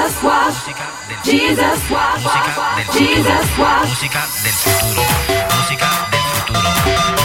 Jesus wash, Jesus wash, Jesus wash. Música del futuro, música del futuro.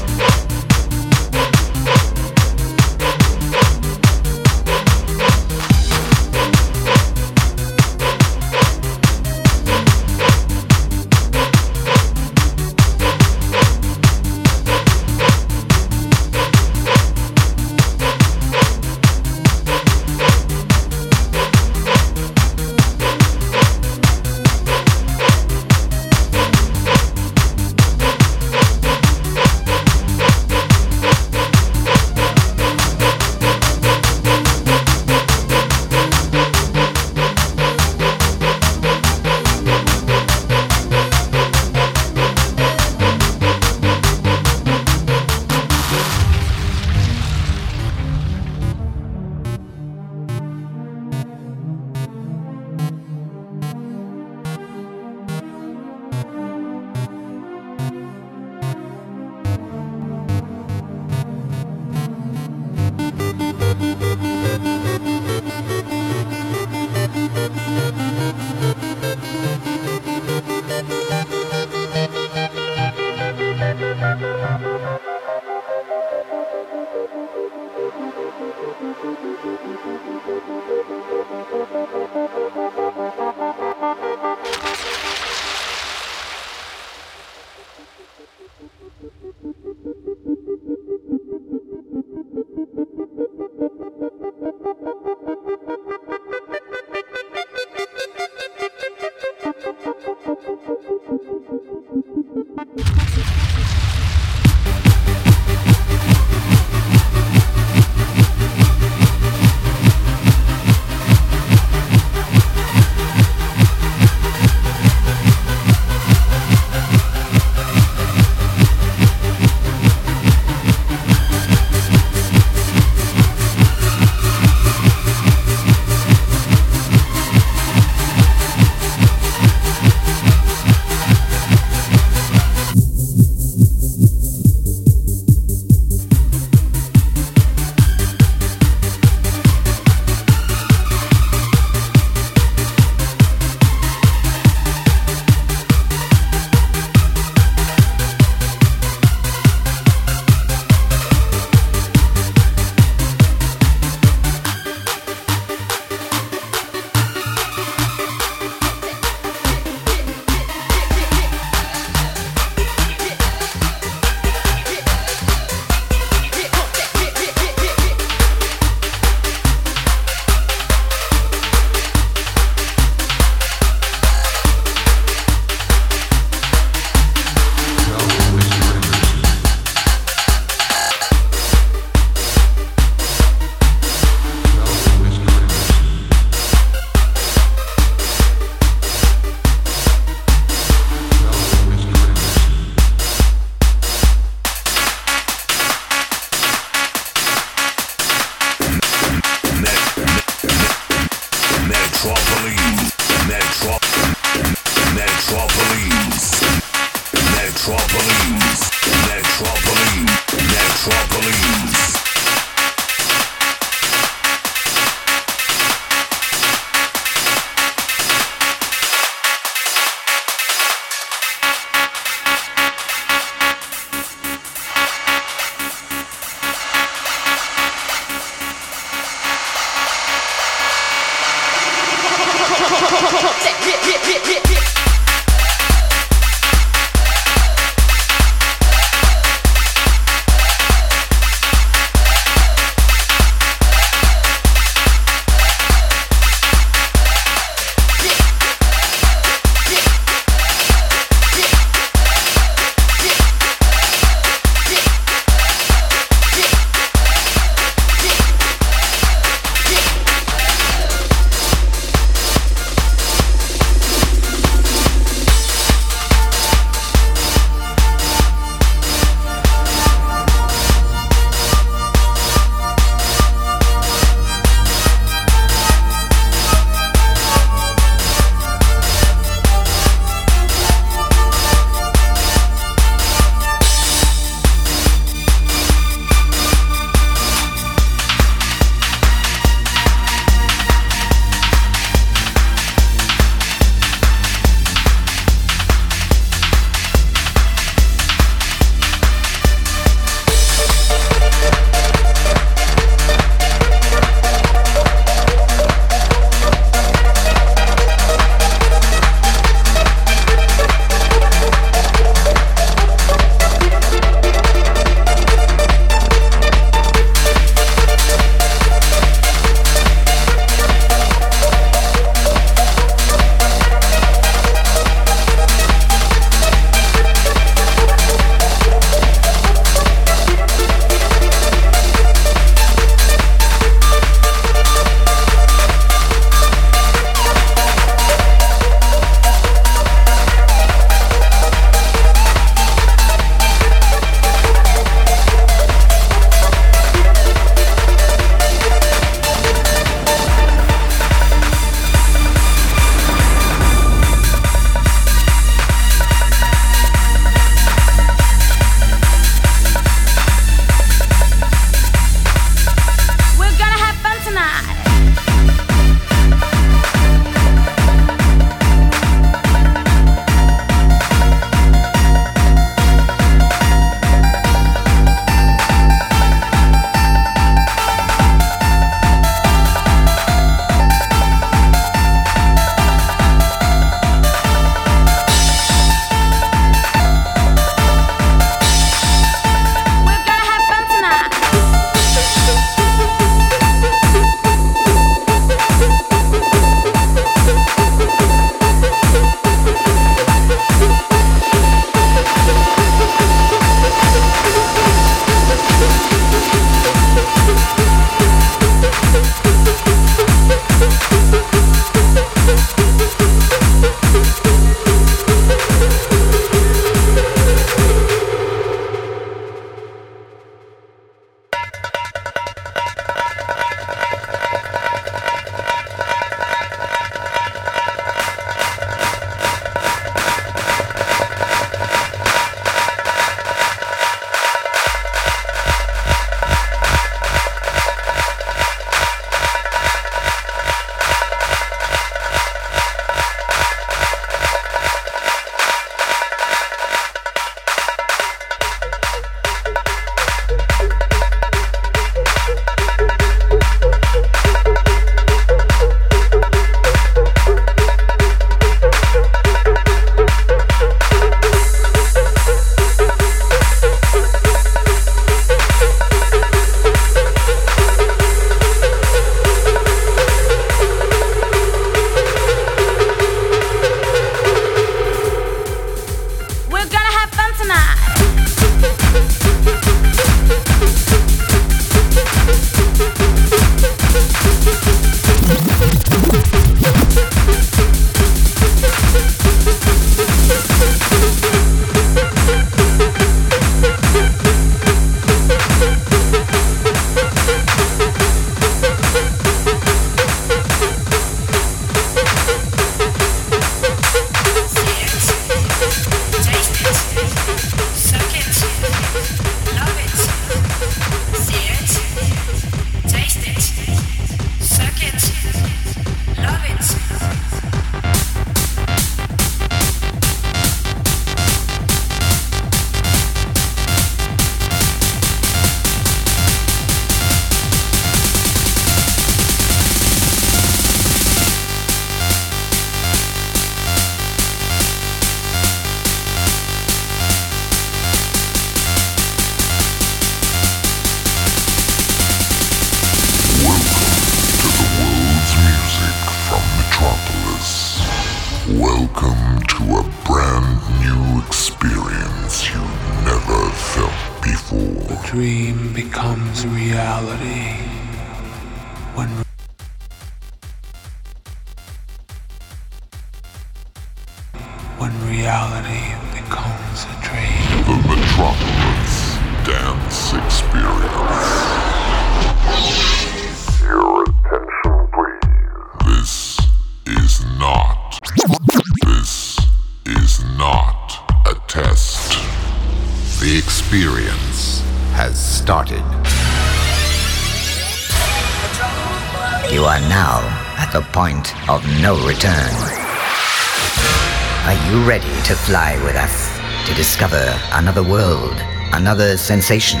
Discover another world, another sensation,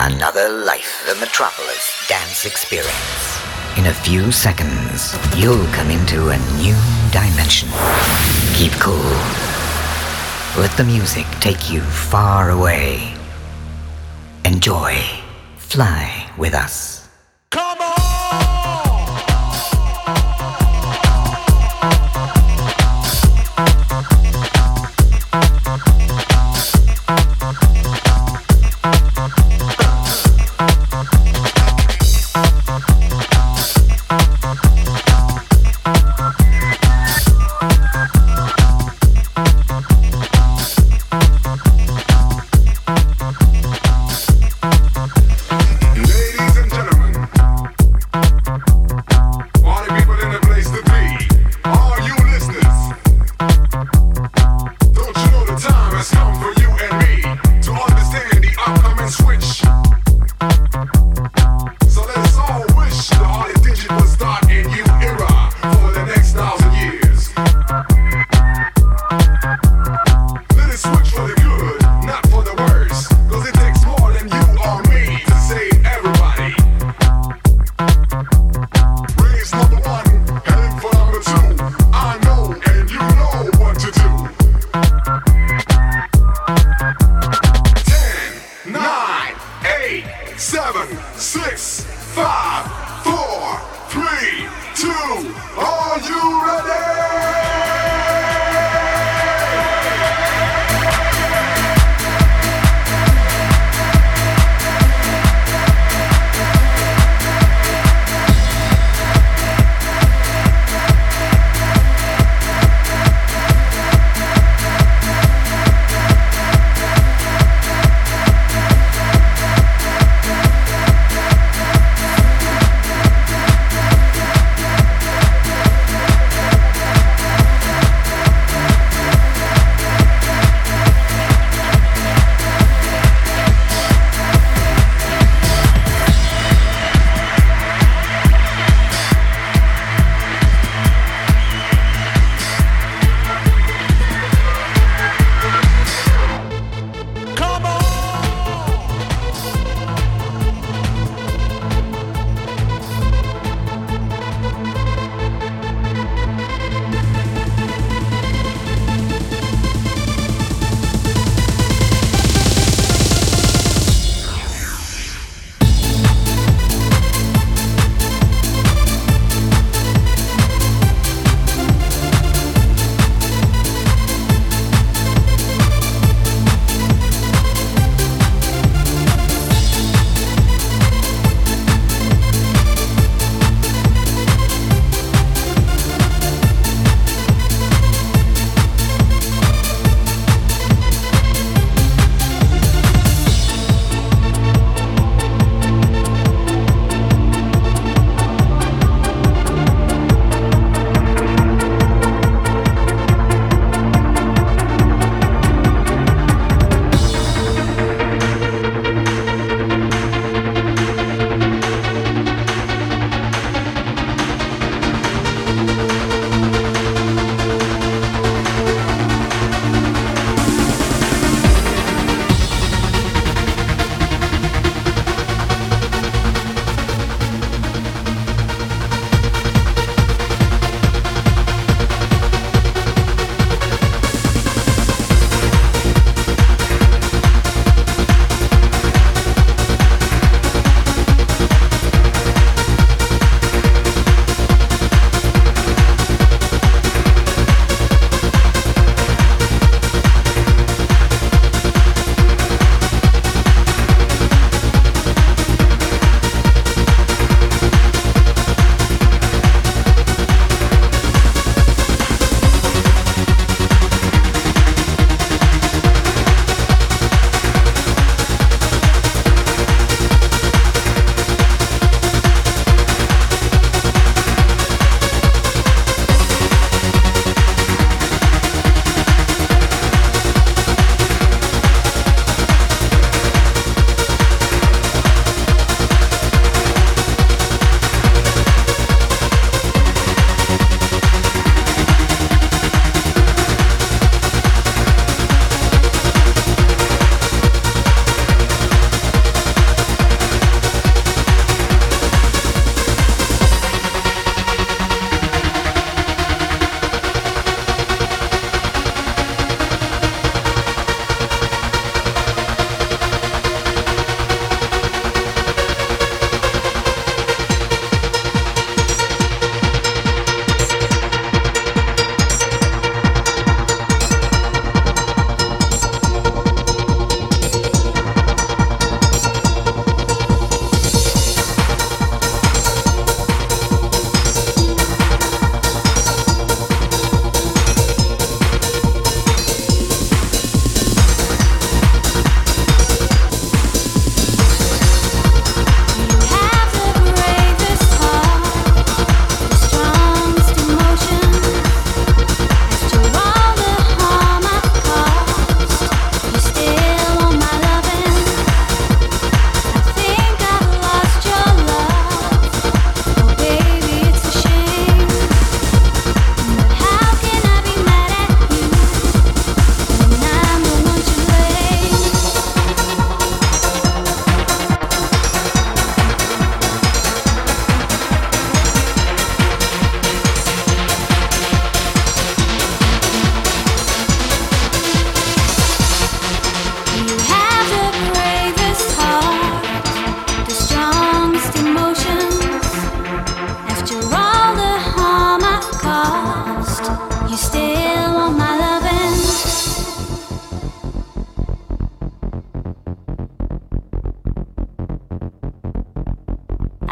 another life. The Metropolis Dance Experience. In a few seconds, you'll come into a new dimension. Keep cool. Let the music take you far away. Enjoy. Fly with us.